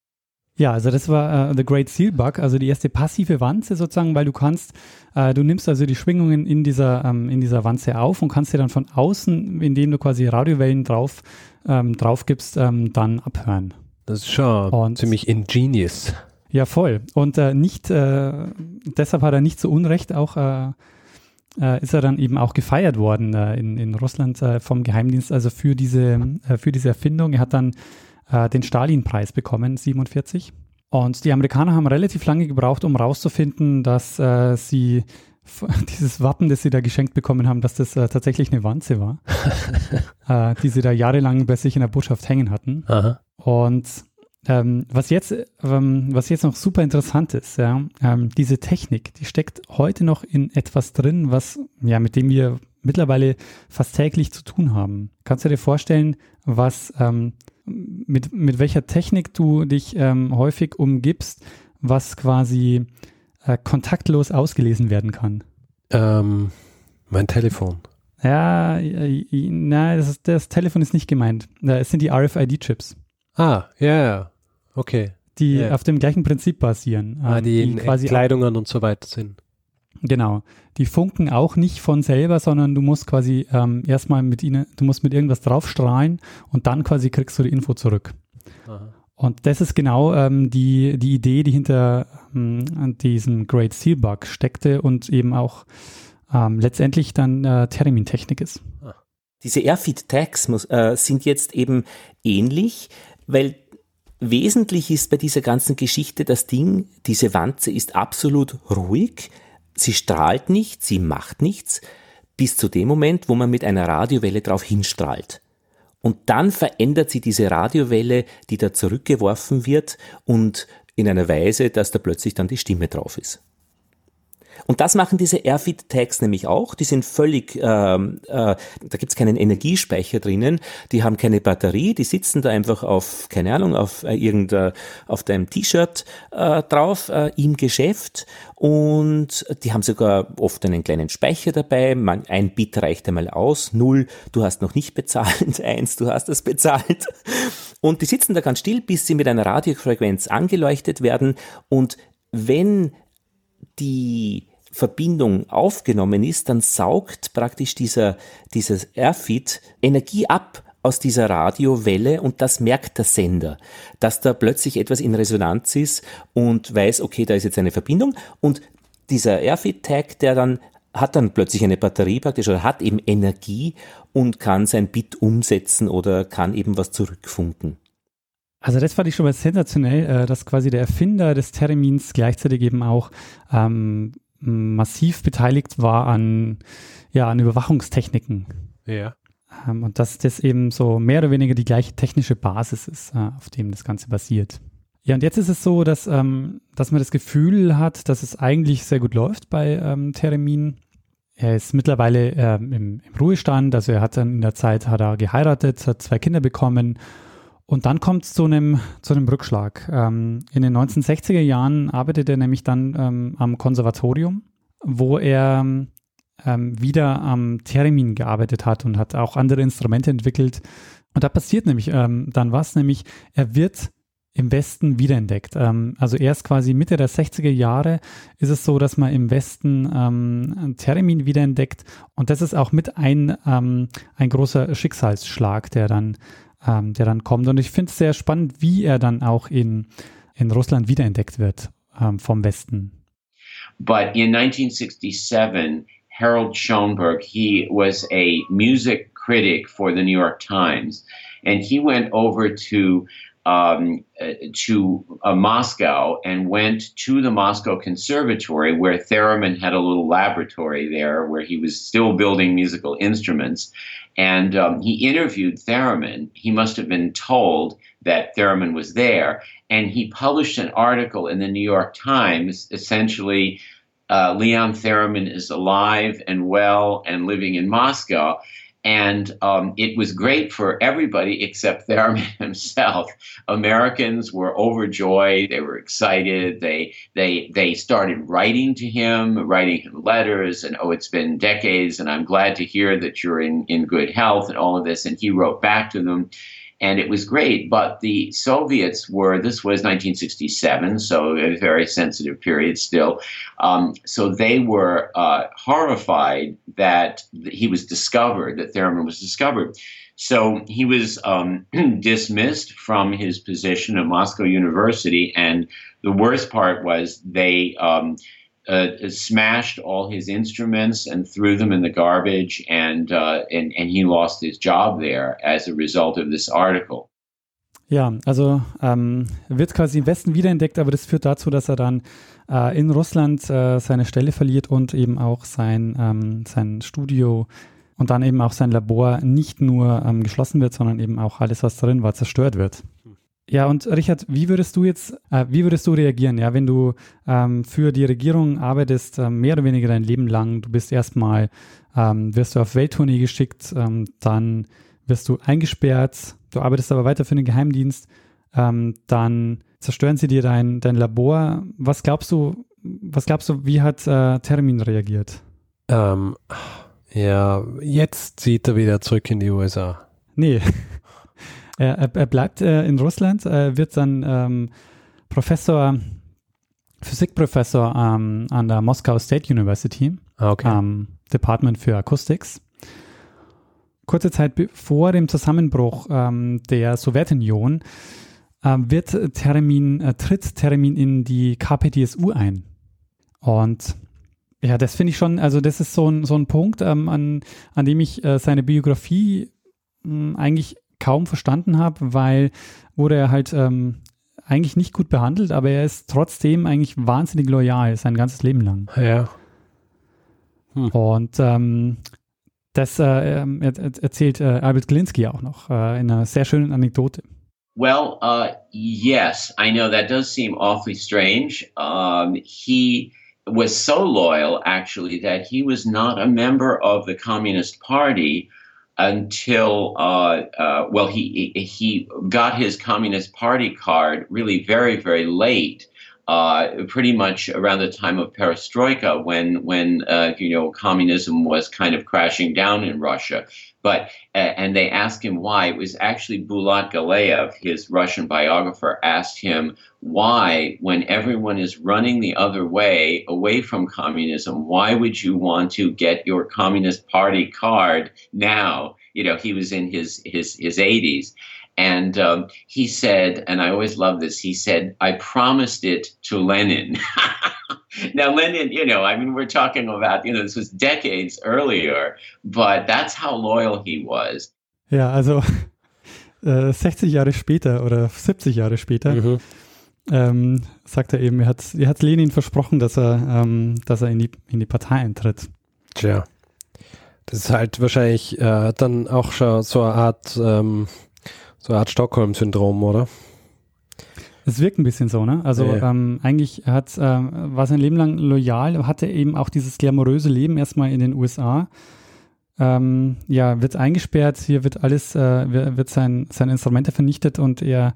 Ja, also das war uh, The Great Seal Bug, also die erste passive Wanze sozusagen, weil du kannst, uh, du nimmst also die Schwingungen in dieser, ähm, in dieser Wanze auf und kannst sie dann von außen, indem du quasi Radiowellen drauf, ähm, drauf gibst, ähm, dann abhören. Das ist schon und, ziemlich ingenious. Ja, voll. Und äh, nicht, äh, deshalb hat er nicht so Unrecht auch, äh, äh ist er dann eben auch gefeiert worden äh, in, in Russland äh, vom Geheimdienst, also für diese, für diese Erfindung. Er hat dann den Stalin-Preis bekommen, 47. Und die Amerikaner haben relativ lange gebraucht, um rauszufinden, dass sie dieses Wappen, das sie da geschenkt bekommen haben, dass das tatsächlich eine Wanze war, die sie da jahrelang bei sich in der Botschaft hängen hatten. Aha. Und ähm, was jetzt, ähm, was jetzt noch super interessant ist, ja, ähm, diese Technik, die steckt heute noch in etwas drin, was, ja, mit dem wir mittlerweile fast täglich zu tun haben. Kannst du dir vorstellen, was, ähm, mit, mit welcher Technik du dich ähm, häufig umgibst, was quasi äh, kontaktlos ausgelesen werden kann? Ähm, mein Telefon. Ja, äh, nein, das, das, Telefon ist nicht gemeint. Es sind die RFID-Chips. Ah, ja, ja. Okay. Die yeah. auf dem gleichen Prinzip basieren. Ah, ähm, die, die quasi Kleidungen und so weiter sind. Genau. Die funken auch nicht von selber, sondern du musst quasi ähm, erstmal mit ihnen, du musst mit irgendwas draufstrahlen und dann quasi kriegst du die Info zurück. Aha. Und das ist genau ähm, die, die Idee, die hinter ähm, diesem Great Seal Bug steckte und eben auch ähm, letztendlich dann äh, Termintechnik ist. Ah. Diese Airfeed Tags muss, äh, sind jetzt eben ähnlich, weil wesentlich ist bei dieser ganzen Geschichte das Ding, diese Wanze ist absolut ruhig, sie strahlt nicht, sie macht nichts, bis zu dem Moment, wo man mit einer Radiowelle drauf hinstrahlt. Und dann verändert sie diese Radiowelle, die da zurückgeworfen wird und in einer Weise, dass da plötzlich dann die Stimme drauf ist. Und das machen diese Airfit-Tags nämlich auch. Die sind völlig, ähm, äh, da gibt's keinen Energiespeicher drinnen, die haben keine Batterie, die sitzen da einfach auf, keine Ahnung, auf äh, irgendein, auf deinem T-Shirt äh, drauf äh, im Geschäft. Und die haben sogar oft einen kleinen Speicher dabei. Man, ein Bit reicht einmal aus, null, du hast noch nicht bezahlt, eins, du hast es bezahlt. Und die sitzen da ganz still, bis sie mit einer Radiofrequenz angeleuchtet werden. Und wenn die Verbindung aufgenommen ist, dann saugt praktisch dieser, dieses Airfit Energie ab aus dieser Radiowelle und das merkt der Sender, dass da plötzlich etwas in Resonanz ist und weiß, okay, da ist jetzt eine Verbindung und dieser Airfit-Tag, der dann hat dann plötzlich eine Batterie praktisch oder hat eben Energie und kann sein Bit umsetzen oder kann eben was zurückfunken. Also das fand ich schon mal sensationell, äh, dass quasi der Erfinder des Termins gleichzeitig eben auch ähm, massiv beteiligt war an, ja, an Überwachungstechniken. Ja. Ähm, und dass das eben so mehr oder weniger die gleiche technische Basis ist, äh, auf dem das Ganze basiert. Ja, und jetzt ist es so, dass, ähm, dass man das Gefühl hat, dass es eigentlich sehr gut läuft bei ähm, Theremin. Er ist mittlerweile ähm, im, im, Ruhestand, also er hat dann in der Zeit hat er geheiratet, hat zwei Kinder bekommen und dann kommt es zu einem, zu einem Rückschlag. Ähm, in den 1960er Jahren arbeitet er nämlich dann ähm, am Konservatorium, wo er ähm, wieder am Theremin gearbeitet hat und hat auch andere Instrumente entwickelt. Und da passiert nämlich ähm, dann was, nämlich er wird im Westen wiederentdeckt. Ähm, also erst quasi Mitte der 60er Jahre ist es so, dass man im Westen ähm, Theremin wiederentdeckt und das ist auch mit ein, ähm, ein großer Schicksalsschlag, der dann ähm, der dann kommt. Und ich finde es sehr spannend, wie er dann auch in, in Russland wiederentdeckt wird ähm, vom Westen. But in 1967, Harold Schoenberg, he was a music critic for the New York Times, and he went over to um, uh, to uh, Moscow and went to the Moscow Conservatory, where Theremin had a little laboratory there where he was still building musical instruments. And um, he interviewed Theremin. He must have been told that Theremin was there. And he published an article in the New York Times essentially. Uh, Leon Theremin is alive and well and living in Moscow. And um, it was great for everybody except Theremin himself. Americans were overjoyed. They were excited. They they they started writing to him, writing him letters, and oh, it's been decades, and I'm glad to hear that you're in in good health and all of this. And he wrote back to them and it was great. But the Soviets were, this was 1967, so a very sensitive period still. Um, so they were uh, horrified that he was discovered, that Thurman was discovered. So he was um, dismissed from his position at Moscow University, and the worst part was they um, uh, smashed all his instruments and threw them in the garbage, and, uh, and, and he lost his job there as a result of this article. Ja, also ähm, wird quasi im Westen wiederentdeckt, aber das führt dazu, dass er dann äh, in Russland äh, seine Stelle verliert und eben auch sein, ähm, sein Studio und dann eben auch sein Labor nicht nur ähm, geschlossen wird, sondern eben auch alles, was drin war, zerstört wird. Ja, und Richard, wie würdest du jetzt, äh, wie würdest du reagieren, ja, wenn du ähm, für die Regierung arbeitest, äh, mehr oder weniger dein Leben lang, du bist erstmal, ähm, wirst du auf Welttournee geschickt, ähm, dann wirst du eingesperrt, du arbeitest aber weiter für den Geheimdienst, ähm, dann zerstören sie dir dein, dein Labor. Was glaubst du, was glaubst du, wie hat äh, Termin reagiert? Ähm, ja, jetzt zieht er wieder zurück in die USA. Nee. Er, er bleibt äh, in Russland, äh, wird dann ähm, Professor, Physikprofessor ähm, an der Moscow State University, ah, okay. ähm, Department für Acoustics. Kurze Zeit vor dem Zusammenbruch ähm, der Sowjetunion äh, wird Termin, äh, tritt Termin in die KPDSU ein. Und ja, das finde ich schon, also das ist so ein, so ein Punkt, ähm, an, an dem ich äh, seine Biografie mh, eigentlich kaum verstanden habe, weil wurde er halt ähm, eigentlich nicht gut behandelt, aber er ist trotzdem eigentlich wahnsinnig loyal, sein ganzes Leben lang. Ja. Hm. Und ähm, das äh, ähm, er, erzählt äh, Albert Glinski auch noch äh, in einer sehr schönen Anekdote. Well, uh, yes, I know that does seem awfully strange. Um, he was so loyal, actually, that he was not a member of the Communist Party until uh, uh, well, he he got his Communist Party card really very very late. Uh, pretty much around the time of Perestroika, when when uh, you know communism was kind of crashing down in Russia, but and they asked him why. It was actually Bulat Galeev, his Russian biographer, asked him why, when everyone is running the other way, away from communism, why would you want to get your Communist Party card now? You know, he was in his his his 80s. And um, he said, and I always love this, he said, I promised it to Lenin. now, Lenin, you know, I mean, we're talking about, you know, this was decades earlier, but that's how loyal he was. Ja, also äh, 60 Jahre später oder 70 Jahre später mhm. ähm, sagt er eben, er hat, er hat Lenin versprochen, dass er, ähm, dass er in, die, in die Partei eintritt. Tja. Das ist halt wahrscheinlich äh, dann auch schon so eine Art ähm, so eine Art Stockholm-Syndrom, oder? Es wirkt ein bisschen so, ne? Also ja. ähm, eigentlich hat, äh, war sein Leben lang loyal, hatte eben auch dieses glamouröse Leben erstmal in den USA. Ähm, ja, wird eingesperrt, hier wird alles, äh, wird sein, seine Instrumente vernichtet und er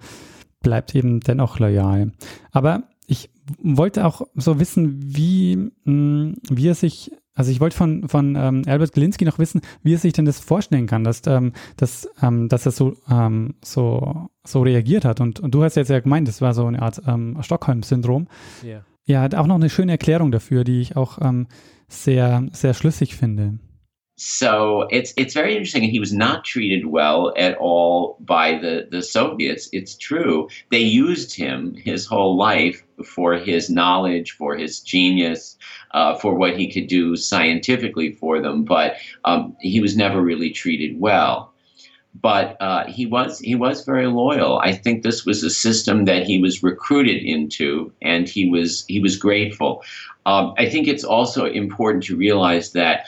bleibt eben dennoch loyal. Aber ich wollte auch so wissen, wie, mh, hm, wie er sich also ich wollte von, von ähm, Albert Glinski noch wissen, wie er sich denn das vorstellen kann, dass, ähm, dass, ähm, dass er so, ähm, so, so reagiert hat. Und, und du hast jetzt ja gemeint, das war so eine Art ähm, Stockholm-Syndrom. Yeah. Ja, hat auch noch eine schöne Erklärung dafür, die ich auch ähm, sehr, sehr schlüssig finde. So it's it's very interesting. He was not treated well at all by the, the Soviets. It's true. They used him his whole life for his knowledge, for his genius, uh, for what he could do scientifically for them, but um, he was never really treated well. But uh, he was he was very loyal. I think this was a system that he was recruited into, and he was he was grateful. Um, I think it's also important to realize that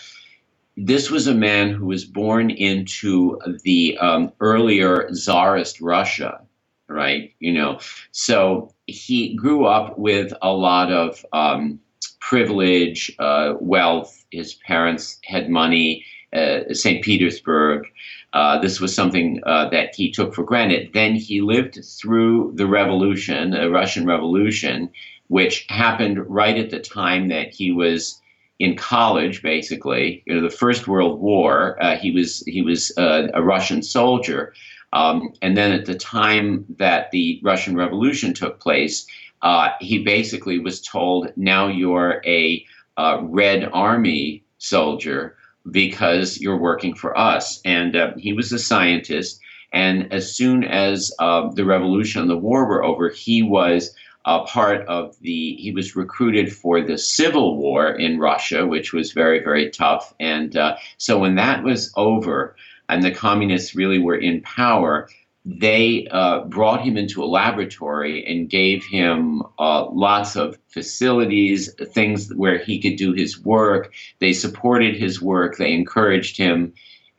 this was a man who was born into the um, earlier czarist Russia, right? You know, so he grew up with a lot of um, privilege, uh, wealth. His parents had money. Uh, St. Petersburg. Uh, this was something uh, that he took for granted. Then he lived through the revolution, the Russian Revolution, which happened right at the time that he was in college, basically, you know, the First World War. Uh, he was he was uh, a Russian soldier, um, and then at the time that the Russian Revolution took place, uh, he basically was told, "Now you're a uh, Red Army soldier because you're working for us." And uh, he was a scientist, and as soon as uh, the revolution and the war were over, he was uh, part of the, he was recruited for the civil war in Russia, which was very, very tough. And uh, so when that was over and the communists really were in power, they uh, brought him into a laboratory and gave him uh, lots of facilities, things where he could do his work. They supported his work. They encouraged him.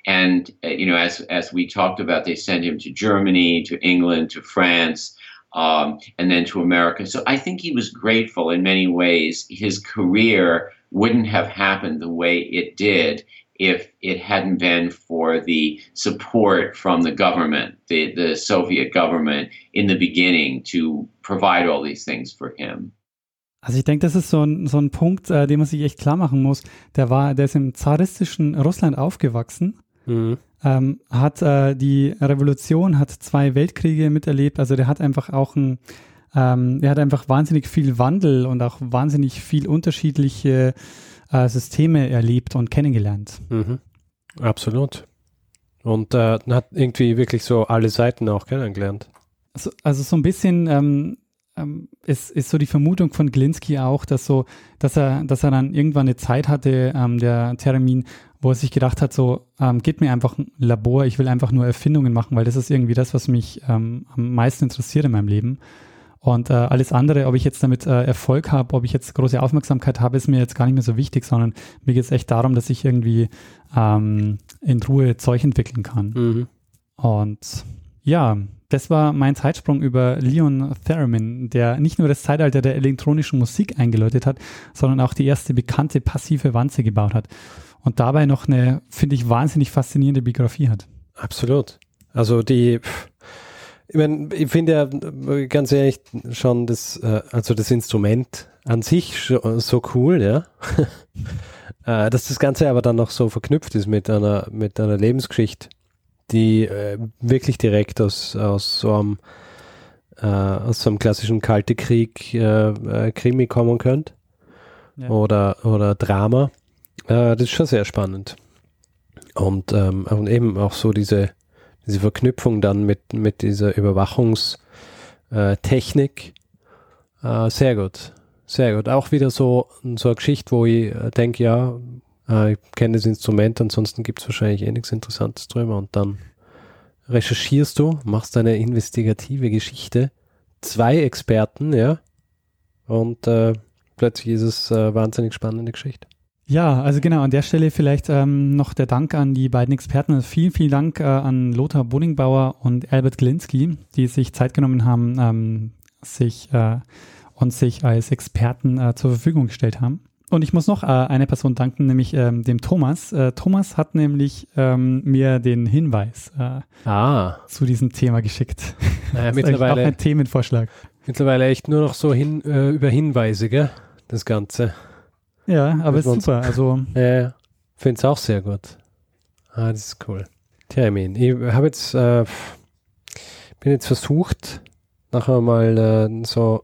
And, uh, you know, as, as we talked about, they sent him to Germany, to England, to France um, and then to America. So I think he was grateful in many ways. His career wouldn't have happened the way it did if it hadn't been for the support from the government, the, the Soviet government in the beginning to provide all these things for him. Also ich denke, das ist so ein, so ein Punkt, äh, den man sich echt klar machen muss. Der war, der ist im zaristischen Russland aufgewachsen. Mhm ähm, hat äh, die Revolution, hat zwei Weltkriege miterlebt. Also der hat einfach auch ein, ähm, er hat einfach wahnsinnig viel Wandel und auch wahnsinnig viel unterschiedliche äh, Systeme erlebt und kennengelernt. Mhm. Absolut. Und äh, hat irgendwie wirklich so alle Seiten auch kennengelernt. Also, also so ein bisschen ähm, ähm, ist, ist so die Vermutung von Glinski auch, dass so, dass er, dass er dann irgendwann eine Zeit hatte, ähm, der Termin, wo er sich gedacht hat, so, ähm, gib mir einfach ein Labor, ich will einfach nur Erfindungen machen, weil das ist irgendwie das, was mich ähm, am meisten interessiert in meinem Leben. Und äh, alles andere, ob ich jetzt damit äh, Erfolg habe, ob ich jetzt große Aufmerksamkeit habe, ist mir jetzt gar nicht mehr so wichtig, sondern mir geht es echt darum, dass ich irgendwie ähm, in Ruhe Zeug entwickeln kann. Mhm. Und ja, das war mein Zeitsprung über Leon Theremin, der nicht nur das Zeitalter der elektronischen Musik eingeläutet hat, sondern auch die erste bekannte passive Wanze gebaut hat. Und dabei noch eine, finde ich, wahnsinnig faszinierende Biografie hat. Absolut. Also die, ich meine, ich finde ja ganz ehrlich schon das, äh, also das Instrument an sich so cool, ja. Äh, dass das Ganze aber dann noch so verknüpft ist mit einer, mit einer Lebensgeschichte, die äh, wirklich direkt aus, aus so einem, aus so einem klassischen Kalte Krieg äh, äh, Krimi kommen könnte. Ja. Oder, oder Drama. Äh, das ist schon sehr spannend. Und, ähm, und eben auch so diese, diese Verknüpfung dann mit, mit dieser Überwachungstechnik. Äh, sehr gut. Sehr gut. Auch wieder so, so eine Geschichte, wo ich äh, denke, ja, äh, ich kenne das Instrument, ansonsten gibt es wahrscheinlich eh nichts Interessantes drüber. Und dann recherchierst du, machst eine investigative Geschichte. Zwei Experten, ja. Und äh, plötzlich ist es eine wahnsinnig spannende Geschichte. Ja, also genau, an der Stelle vielleicht ähm, noch der Dank an die beiden Experten. Also vielen, vielen Dank äh, an Lothar Boningbauer und Albert Glinski, die sich Zeit genommen haben, ähm, sich äh, und sich als Experten äh, zur Verfügung gestellt haben. Und ich muss noch äh, eine Person danken, nämlich ähm, dem Thomas. Äh, Thomas hat nämlich ähm, mir den Hinweis äh, ah. zu diesem Thema geschickt. Naja, mittlerweile auch ein Themenvorschlag. Mittlerweile echt nur noch so hin, äh, über Hinweise, gell? Das Ganze. Ja, aber ist super. Also ja, finde es auch sehr gut. Ah, das ist cool. Termin. Ich habe jetzt äh, bin jetzt versucht, nachher mal äh, so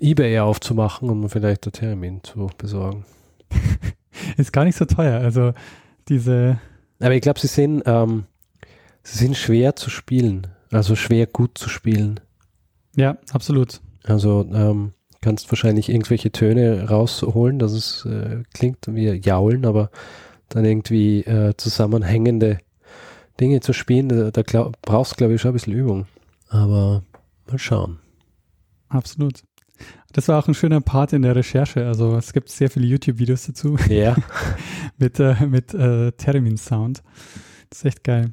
Ebay aufzumachen, um vielleicht der Termin zu besorgen. ist gar nicht so teuer. Also diese. Aber ich glaube, sie sind, ähm, sie sind schwer zu spielen. Also schwer gut zu spielen. Ja, absolut. Also ähm, kannst wahrscheinlich irgendwelche Töne rausholen, dass es äh, klingt wie Jaulen, aber dann irgendwie äh, zusammenhängende Dinge zu spielen, da, da glaub, brauchst du, glaube ich, schon ein bisschen Übung. Aber mal schauen. Absolut. Das war auch ein schöner Part in der Recherche. Also es gibt sehr viele YouTube-Videos dazu. Ja. mit äh, mit äh, Theremin-Sound. Das ist echt geil.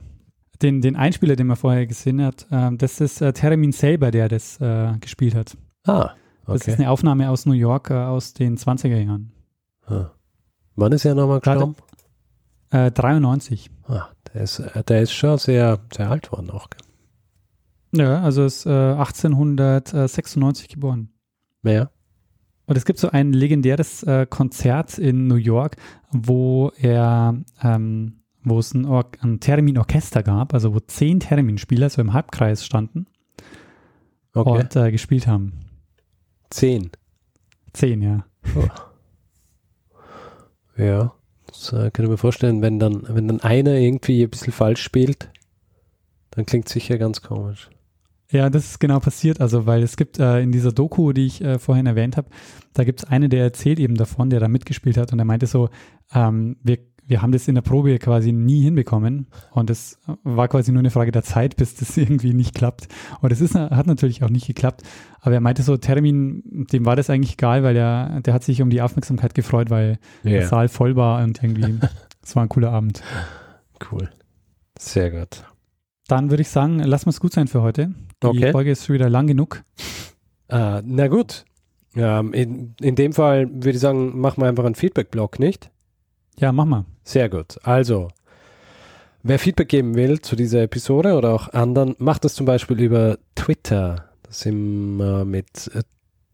Den, den Einspieler, den man vorher gesehen hat, äh, das ist äh, Theremin selber, der das äh, gespielt hat. Ah, okay. Das ist eine Aufnahme aus New York äh, aus den 20er Jahren. Ah. Wann ist er nochmal gestorben? Äh, 93. Ah, der ist, äh, der ist schon sehr, sehr alt worden auch. Ja, also ist 1896 geboren. Ja. Und es gibt so ein legendäres äh, Konzert in New York, wo er, ähm, wo es ein, Or ein Theremin-Orchester gab, also wo zehn Theremin-Spieler so im Halbkreis standen okay. und äh, gespielt haben. Zehn? Zehn, ja. Oh. Ja, das äh, kann ich mir vorstellen, wenn dann, wenn dann einer irgendwie ein bisschen falsch spielt, dann klingt es sicher ganz komisch. Ja, das ist genau passiert. Also, weil es gibt äh, in dieser Doku, die ich äh, vorhin erwähnt habe, da gibt es eine, der erzählt eben davon, der da mitgespielt hat und er meinte so, ähm, wir, wir haben das in der Probe quasi nie hinbekommen und es war quasi nur eine Frage der Zeit, bis das irgendwie nicht klappt. Und es ist, hat natürlich auch nicht geklappt. Aber er meinte so, Termin, dem war das eigentlich egal, weil er, der hat sich um die Aufmerksamkeit gefreut, weil yeah. der Saal voll war und irgendwie, es war ein cooler Abend. Cool. Sehr gut. Dann würde ich sagen, lassen wir es gut sein für heute. Die okay. Folge ist schon wieder lang genug. Uh, na gut. Ähm, in, in dem Fall würde ich sagen, machen wir einfach einen Feedback-Blog, nicht? Ja, mach mal. Sehr gut. Also, wer Feedback geben will zu dieser Episode oder auch anderen, macht das zum Beispiel über Twitter. Das sind wir mit äh,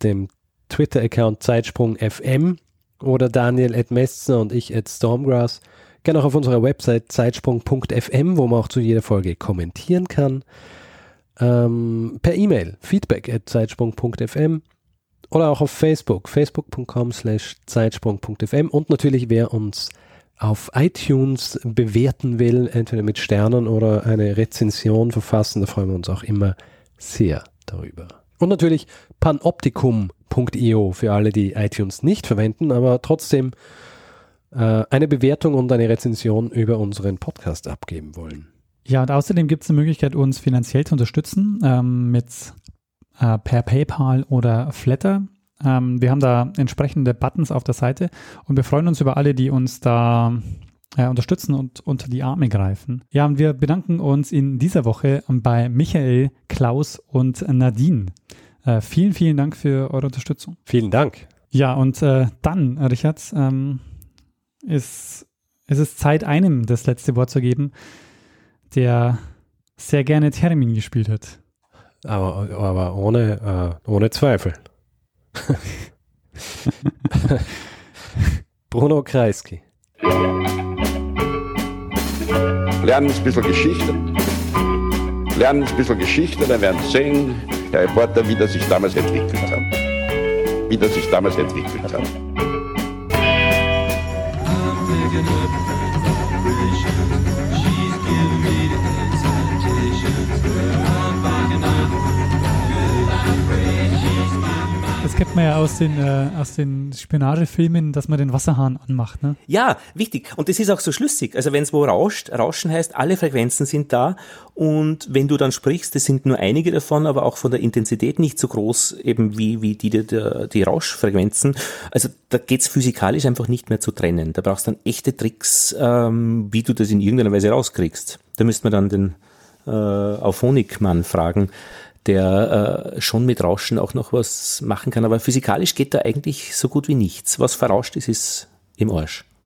dem Twitter-Account Zeitsprung FM oder Daniel at Messner und ich at Stormgrass. Gerne auch auf unserer Website zeitsprung.fm, wo man auch zu jeder Folge kommentieren kann ähm, per E-Mail feedback at zeitsprung.fm oder auch auf Facebook, facebook.com slash zeitsprung.fm und natürlich wer uns auf iTunes bewerten will, entweder mit Sternen oder eine Rezension verfassen, da freuen wir uns auch immer sehr darüber. Und natürlich panoptikum.io für alle, die iTunes nicht verwenden, aber trotzdem äh, eine Bewertung und eine Rezension über unseren Podcast abgeben wollen. Ja, und außerdem gibt es eine Möglichkeit, uns finanziell zu unterstützen ähm, mit äh, per PayPal oder Flatter. Ähm, wir haben da entsprechende Buttons auf der Seite und wir freuen uns über alle, die uns da äh, unterstützen und unter die Arme greifen. Ja, und wir bedanken uns in dieser Woche bei Michael, Klaus und Nadine. Äh, vielen, vielen Dank für eure Unterstützung. Vielen Dank. Ja, und äh, dann, Richard, ähm, ist, ist es Zeit, einem das letzte Wort zu geben, der sehr gerne Termin gespielt hat. Aber, aber ohne, äh, ohne Zweifel. Bruno Kreisky. Lernen ein bisschen Geschichte. Lernen ein bisschen Geschichte, dann werden Sie sehen, Herr Reporter, wie das sich damals entwickelt hat. Wie das sich damals entwickelt hat. Kennt man ja aus den, äh, aus den Spionagefilmen, dass man den Wasserhahn anmacht. Ne? Ja, wichtig. Und das ist auch so schlüssig. Also wenn es wo rauscht, Rauschen heißt, alle Frequenzen sind da. Und wenn du dann sprichst, das sind nur einige davon, aber auch von der Intensität nicht so groß, eben wie, wie die, die, die Rauschfrequenzen. Also da geht's physikalisch einfach nicht mehr zu trennen. Da brauchst du dann echte Tricks, ähm, wie du das in irgendeiner Weise rauskriegst. Da müsste man dann den äh, Auphonic-Mann fragen, der äh, schon mit Rauschen auch noch was machen kann. Aber physikalisch geht da eigentlich so gut wie nichts. Was verrauscht ist, ist im Arsch.